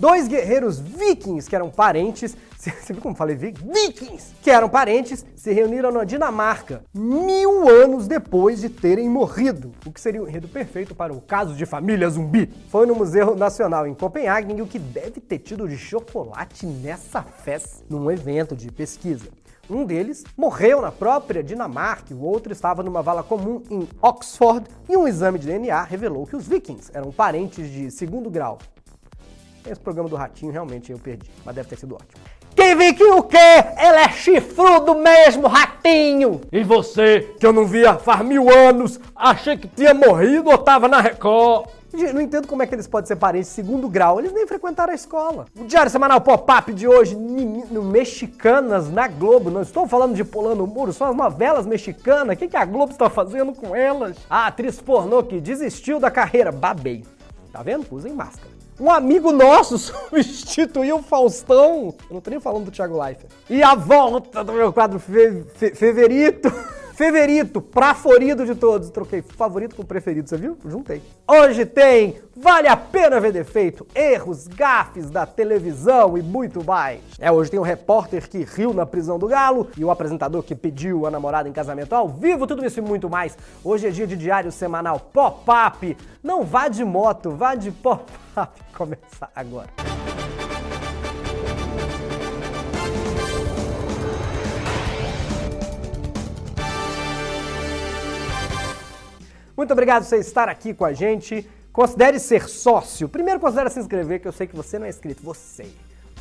Dois guerreiros vikings que eram parentes, você viu como falei vikings? Que eram parentes, se reuniram na Dinamarca mil anos depois de terem morrido, o que seria o enredo perfeito para o caso de família zumbi. Foi no Museu Nacional em Copenhague e o que deve ter tido de chocolate nessa festa num evento de pesquisa. Um deles morreu na própria Dinamarca, o outro estava numa vala comum em Oxford, e um exame de DNA revelou que os vikings eram parentes de segundo grau. Esse programa do Ratinho realmente eu perdi, mas deve ter sido ótimo. Quem viking o quê? Ele é chifrudo mesmo, ratinho! E você, que eu não via faz mil anos, achei que tinha morrido ou tava na Record? Não entendo como é que eles podem ser parentes segundo grau. Eles nem frequentaram a escola. O Diário Semanal Pop-Up de hoje, no Mexicanas na Globo. Não estou falando de pulando o muro, são as novelas mexicanas. O que, que a Globo está fazendo com elas? A atriz pornô que desistiu da carreira. Babei. Tá vendo? Usem máscara. Um amigo nosso substituiu o Faustão. Eu não tô nem falando do Thiago Leifert. E a volta do meu quadro fe fe Feverito. Feverito, praforido de todos. Troquei favorito com preferido, você viu? Juntei. Hoje tem Vale a Pena Ver Defeito, erros, gafes da televisão e muito mais. É, hoje tem o um repórter que riu na prisão do Galo e o apresentador que pediu a namorada em casamento ao vivo, tudo isso e muito mais. Hoje é dia de diário semanal pop-up. Não vá de moto, vá de pop-up. Começar agora. Muito obrigado por você estar aqui com a gente. Considere ser sócio. Primeiro considere se inscrever, que eu sei que você não é inscrito. Você.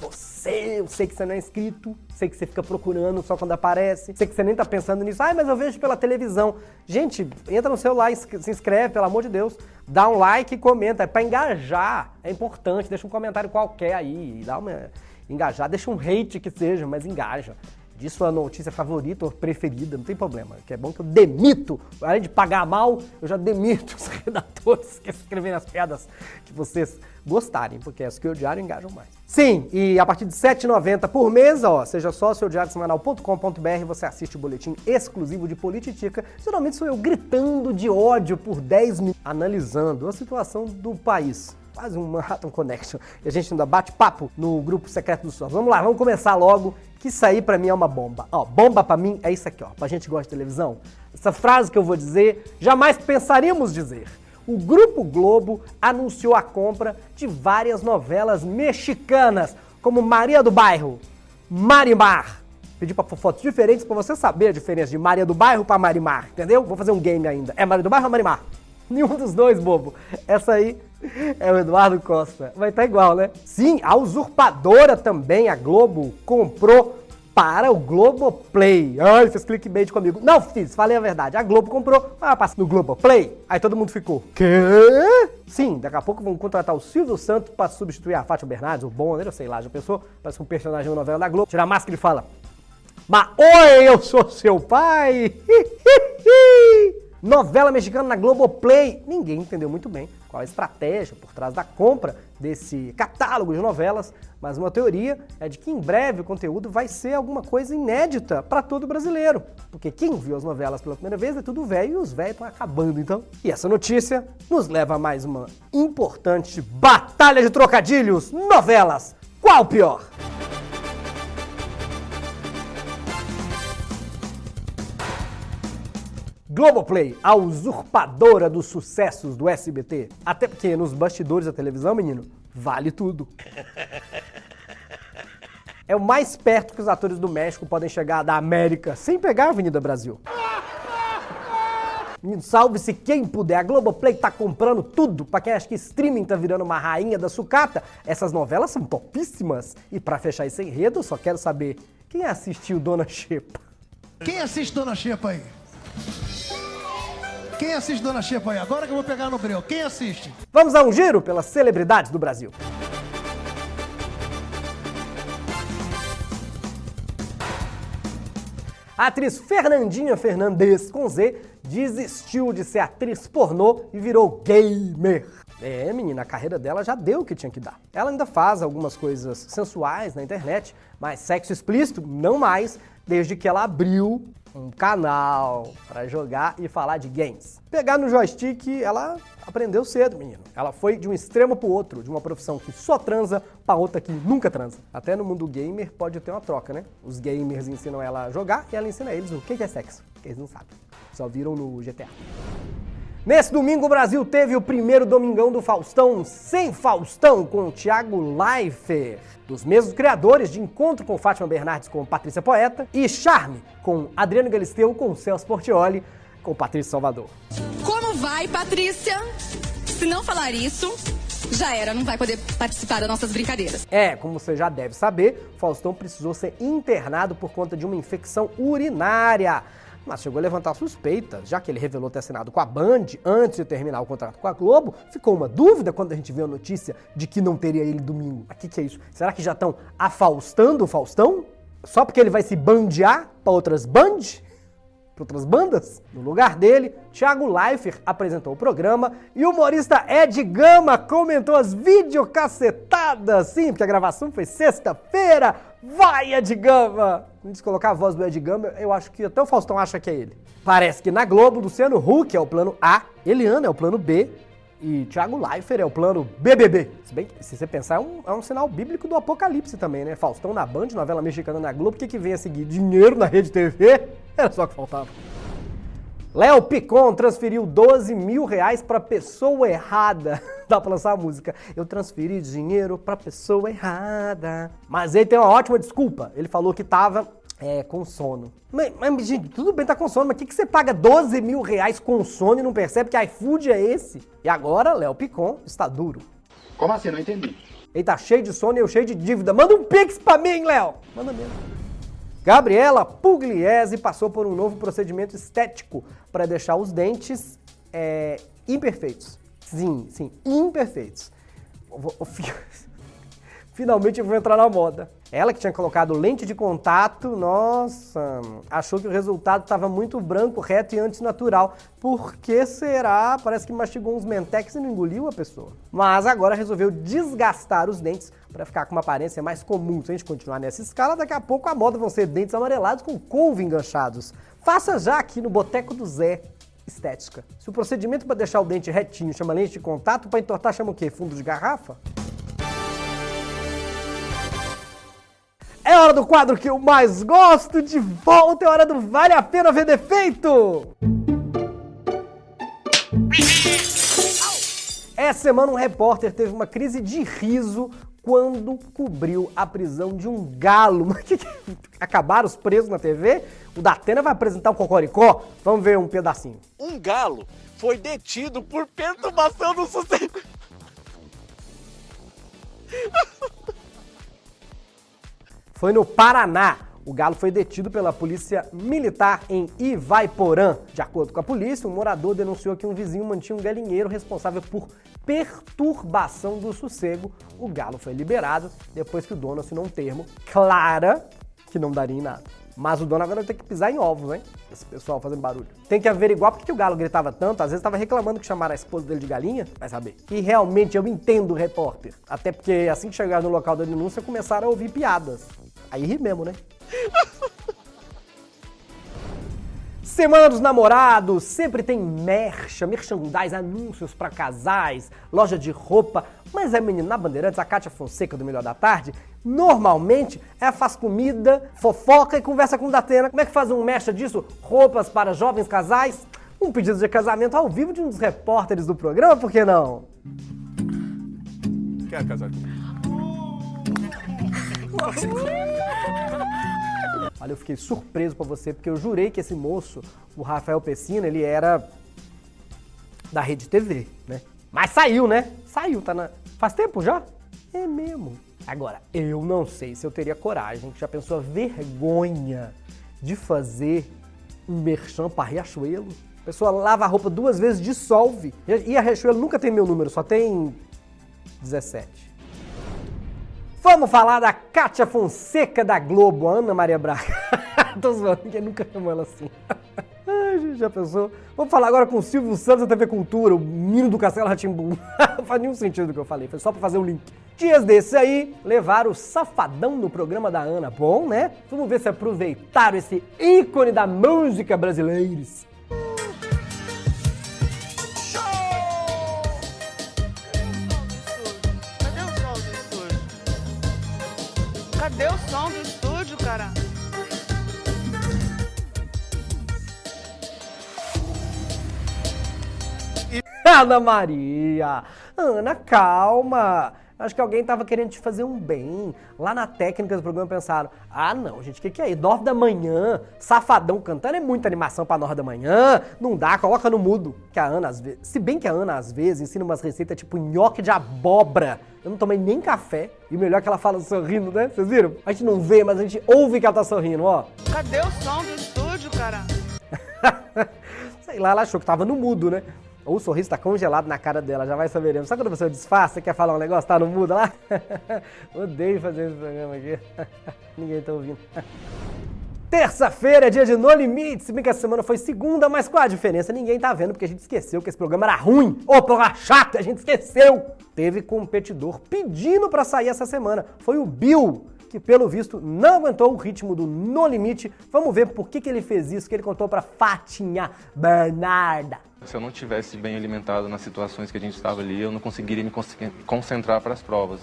Você, eu sei que você não é inscrito, sei que você fica procurando só quando aparece, sei que você nem tá pensando nisso. Ai, mas eu vejo pela televisão. Gente, entra no celular, se inscreve, pelo amor de Deus. Dá um like e comenta. É pra engajar. É importante. Deixa um comentário qualquer aí. Dá uma engajar. Deixa um hate que seja, mas engaja de sua notícia favorita ou preferida, não tem problema. Que é bom que eu demito, além de pagar mal, eu já demito os redatores que escrevem as piadas que vocês gostarem, porque as que o diário engajam mais. Sim, e a partir de R$ 7,90 por mês, ó, seja só seu semanal.com.br, você assiste o boletim exclusivo de Politica. Geralmente sou eu gritando de ódio por 10 minutos, analisando a situação do país quase um Manhattan Connection. E a gente ainda bate papo no grupo secreto do SUAS. Vamos lá, vamos começar logo, que isso aí pra mim é uma bomba. Ó, bomba pra mim é isso aqui, ó. Pra gente que gosta de televisão, essa frase que eu vou dizer, jamais pensaríamos dizer. O Grupo Globo anunciou a compra de várias novelas mexicanas, como Maria do Bairro, Marimar. Pedi pra fotos diferentes pra você saber a diferença de Maria do Bairro pra Marimar, entendeu? Vou fazer um game ainda. É Maria do Bairro ou Marimar? Nenhum dos dois, bobo. Essa aí é o Eduardo Costa. Vai estar tá igual, né? Sim, a usurpadora também, a Globo, comprou para o Globoplay. Ai, fez clickbait comigo. Não fiz, falei a verdade. A Globo comprou, ah, passa no Globoplay. Aí todo mundo ficou, quê? Sim, daqui a pouco vão contratar o Silvio Santos para substituir a Fátima Bernardes, o Bonner, eu sei lá, já pensou? Parece um personagem de uma novela da Globo. Tira a máscara e fala, mas oi, eu sou seu pai. Novela mexicana na Globoplay. Ninguém entendeu muito bem qual a estratégia por trás da compra desse catálogo de novelas, mas uma teoria é de que em breve o conteúdo vai ser alguma coisa inédita para todo brasileiro. Porque quem viu as novelas pela primeira vez é tudo velho e os velhos estão acabando então. E essa notícia nos leva a mais uma importante batalha de trocadilhos: novelas. Qual pior? Globoplay, a usurpadora dos sucessos do SBT. Até porque nos bastidores da televisão, menino, vale tudo. É o mais perto que os atores do México podem chegar da América sem pegar a Avenida Brasil. Menino, salve-se quem puder. A Globoplay tá comprando tudo. Pra quem acha que streaming tá virando uma rainha da sucata, essas novelas são topíssimas. E para fechar esse enredo, eu só quero saber quem assistiu Dona Xepa. Quem assiste Dona Xepa aí? Quem assiste Dona Xepa aí? Agora que eu vou pegar no breu. Quem assiste? Vamos a um giro pelas celebridades do Brasil. A atriz Fernandinha Fernandes com Z desistiu de ser atriz pornô e virou gamer. É, menina, a carreira dela já deu o que tinha que dar. Ela ainda faz algumas coisas sensuais na internet, mas sexo explícito não mais, desde que ela abriu um canal para jogar e falar de games. Pegar no joystick, ela aprendeu cedo, menino. Ela foi de um extremo pro outro, de uma profissão que só transa para outra que nunca transa. Até no mundo gamer pode ter uma troca, né? Os gamers ensinam ela a jogar e ela ensina eles o que é sexo, que eles não sabem. Só viram no GTA. Nesse domingo, o Brasil teve o primeiro Domingão do Faustão sem Faustão, com o Thiago Leifert, dos mesmos criadores de Encontro com Fátima Bernardes com Patrícia Poeta e Charme com Adriano Galisteu com Celso Portioli com Patrícia Salvador. Como vai, Patrícia? Se não falar isso, já era, não vai poder participar das nossas brincadeiras. É, como você já deve saber, Faustão precisou ser internado por conta de uma infecção urinária mas chegou a levantar suspeitas, já que ele revelou ter assinado com a Band antes de terminar o contrato com a Globo. Ficou uma dúvida quando a gente viu a notícia de que não teria ele domingo. O que, é isso? Será que já estão afaustando o Faustão? Só porque ele vai se bandear para outras band? Para outras bandas? No lugar dele, Thiago Leifert apresentou o programa e o humorista Ed Gama comentou as videocacetadas. Sim, porque a gravação foi sexta-feira. Vai, Ed Gama! De colocar a voz do Ed Gama, eu acho que até o Faustão acha que é ele. Parece que na Globo, Luciano Huck é o plano A, Eliana é o plano B e Thiago Leifert é o plano BBB. Se bem que, se você pensar, é um, é um sinal bíblico do apocalipse também, né? Faustão na Band, novela mexicana na Globo, o que, que vem a seguir? Dinheiro na Rede TV? Era só que faltava. Léo Picon transferiu 12 mil reais pra pessoa errada. Dá pra lançar a música. Eu transferi dinheiro pra pessoa errada. Mas ele tem uma ótima desculpa. Ele falou que tava é, com sono. Mas, mas, gente, tudo bem tá com sono, mas o que, que você paga 12 mil reais com sono e não percebe que iFood é esse? E agora, Léo Picon está duro. Como assim? Não entendi. Ele tá cheio de sono e eu cheio de dívida. Manda um pix pra mim, Léo! Manda mesmo. Gabriela Pugliese passou por um novo procedimento estético para deixar os dentes é, imperfeitos. Sim, sim, imperfeitos. Finalmente eu vou entrar na moda. Ela que tinha colocado lente de contato, nossa, achou que o resultado estava muito branco, reto e antinatural. Por que será? Parece que mastigou uns mentex e não engoliu a pessoa. Mas agora resolveu desgastar os dentes para ficar com uma aparência mais comum. Se a gente continuar nessa escala, daqui a pouco a moda vão ser dentes amarelados com couve enganchados. Faça já aqui no Boteco do Zé. Estética. Se o procedimento para deixar o dente retinho chama lente de contato, para entortar chama o quê? Fundo de garrafa? É hora do quadro que eu mais gosto, de volta, é hora do Vale a Pena Ver Defeito! Essa semana um repórter teve uma crise de riso quando cobriu a prisão de um galo. Que, acabaram os presos na TV? O Datena vai apresentar um cocoricó? Vamos ver um pedacinho. Um galo foi detido por perturbação do sossego. Foi no Paraná. O galo foi detido pela polícia militar em Ivaiporã. De acordo com a polícia, um morador denunciou que um vizinho mantinha um galinheiro responsável por perturbação do sossego. O galo foi liberado depois que o dono assinou um termo clara que não daria em nada. Mas o dono agora ter que pisar em ovos, hein? Esse pessoal fazendo barulho. Tem que averiguar por que o galo gritava tanto. Às vezes estava reclamando que chamaram a esposa dele de galinha. Vai saber. E realmente eu entendo o repórter. Até porque assim que chegaram no local da denúncia, começaram a ouvir piadas. Aí ri mesmo, né? Semana dos Namorados, sempre tem mercha, merchandise, anúncios para casais, loja de roupa. Mas é menina na Bandeirantes, a Kátia Fonseca do Melhor da Tarde, normalmente ela faz comida, fofoca e conversa com o Datena. Como é que faz um mercha disso? Roupas para jovens casais? Um pedido de casamento ao vivo de um dos repórteres do programa, por que não? Quer casar comigo? Olha, eu fiquei surpreso pra você, porque eu jurei que esse moço, o Rafael Pessina, ele era da Rede TV, né? Mas saiu, né? Saiu, tá na... Faz tempo já? É mesmo. Agora, eu não sei se eu teria coragem, já pensou a vergonha de fazer um merchan pra Riachuelo? A pessoa lava a roupa duas vezes, dissolve. E a Riachuelo nunca tem meu número, só tem 17. Vamos falar da Kátia Fonseca da Globo, Ana Maria Braga. Tô zoando, porque nunca chamou ela assim. Ai, já pensou? Vamos falar agora com o Silvio Santos da TV Cultura, o menino do Castelo Ratimbum. Não faz nenhum sentido do que eu falei, foi só pra fazer um link. Dias desses aí, levaram o Safadão no programa da Ana. Bom, né? Vamos ver se aproveitaram esse ícone da música brasileira. Ana Maria! Ana, calma! Acho que alguém tava querendo te fazer um bem. Lá na técnica do programa pensaram: ah, não, gente, o que, que é isso? Nove da manhã, safadão cantando é muita animação pra nove da manhã. Não dá, coloca no mudo. Que a Ana, às vezes. Se bem que a Ana, às vezes, ensina umas receitas tipo nhoque de abóbora. Eu não tomei nem café. E o melhor é que ela fala sorrindo, né? Vocês viram? A gente não vê, mas a gente ouve que ela tá sorrindo, ó. Cadê o som do estúdio, cara? Sei lá, ela achou que tava no mudo, né? Ou o sorriso tá congelado na cara dela, já vai saberemos. Sabe quando você disfarça, quer falar um negócio, tá no mudo lá? Odeio fazer esse programa aqui. Ninguém tá ouvindo. Terça-feira é dia de No Limite, se bem que essa semana foi segunda, mas qual a diferença? Ninguém tá vendo porque a gente esqueceu que esse programa era ruim. Ô, programa chato, a gente esqueceu! Teve competidor pedindo pra sair essa semana. Foi o Bill, que pelo visto não aguentou o ritmo do No Limite. Vamos ver por que, que ele fez isso, que ele contou pra Fatinha Bernarda. Se eu não tivesse bem alimentado nas situações que a gente estava ali, eu não conseguiria me con- concentrar para as provas.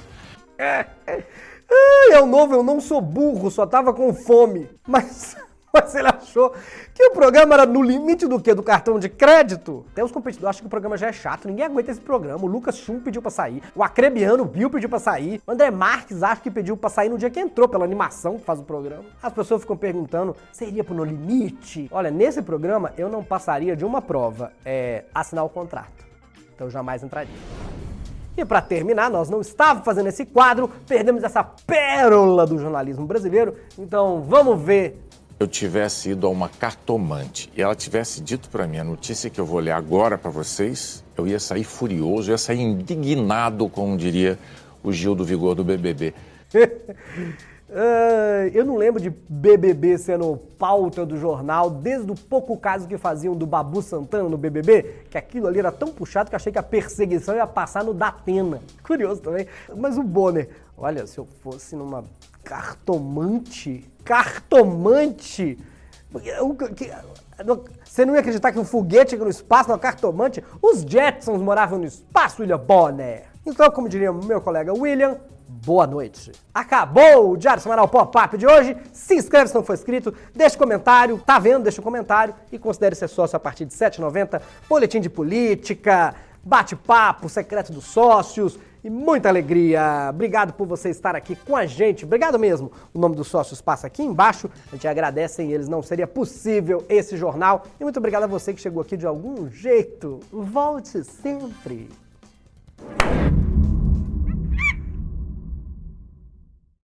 Ai, é o novo, eu não sou burro, só tava com fome. Mas, mas ele achou que o programa era no limite do quê? Do cartão de crédito? Até os competidores acham que o programa já é chato, ninguém aguenta esse programa. O Lucas Chum pediu pra sair, o Acrebiano, Bill pediu pra sair, o André Marques acho que pediu pra sair no dia que entrou, pela animação que faz o programa. As pessoas ficam perguntando, iria pro No Limite? Olha, nesse programa eu não passaria de uma prova, é assinar o contrato. Então eu jamais entraria. E para terminar, nós não estávamos fazendo esse quadro, perdemos essa pérola do jornalismo brasileiro, então vamos ver. Eu tivesse ido a uma cartomante e ela tivesse dito para mim a notícia que eu vou ler agora para vocês, eu ia sair furioso, eu ia sair indignado, como diria o Gil do Vigor do BBB. Ah, eu não lembro de BBB sendo pauta do jornal, desde o pouco caso que faziam do Babu Santana no BBB, que aquilo ali era tão puxado que achei que a perseguição ia passar no Datena. Curioso também. Mas o Bonner, olha, se eu fosse numa cartomante, cartomante, você não ia acreditar que um foguete no espaço, uma cartomante? Os Jetsons moravam no espaço, William Bonner. Então, como diria meu colega William, boa noite. Acabou o Diário Semanal Pop-Up de hoje. Se inscreve se não for inscrito, deixa comentário, tá vendo? Deixa um comentário e considere ser sócio a partir de R$ 7,90. Boletim de política, bate-papo, secreto dos sócios e muita alegria. Obrigado por você estar aqui com a gente. Obrigado mesmo. O nome dos sócios passa aqui embaixo. A gente agradece, sem eles não seria possível esse jornal. E muito obrigado a você que chegou aqui de algum jeito. Volte sempre.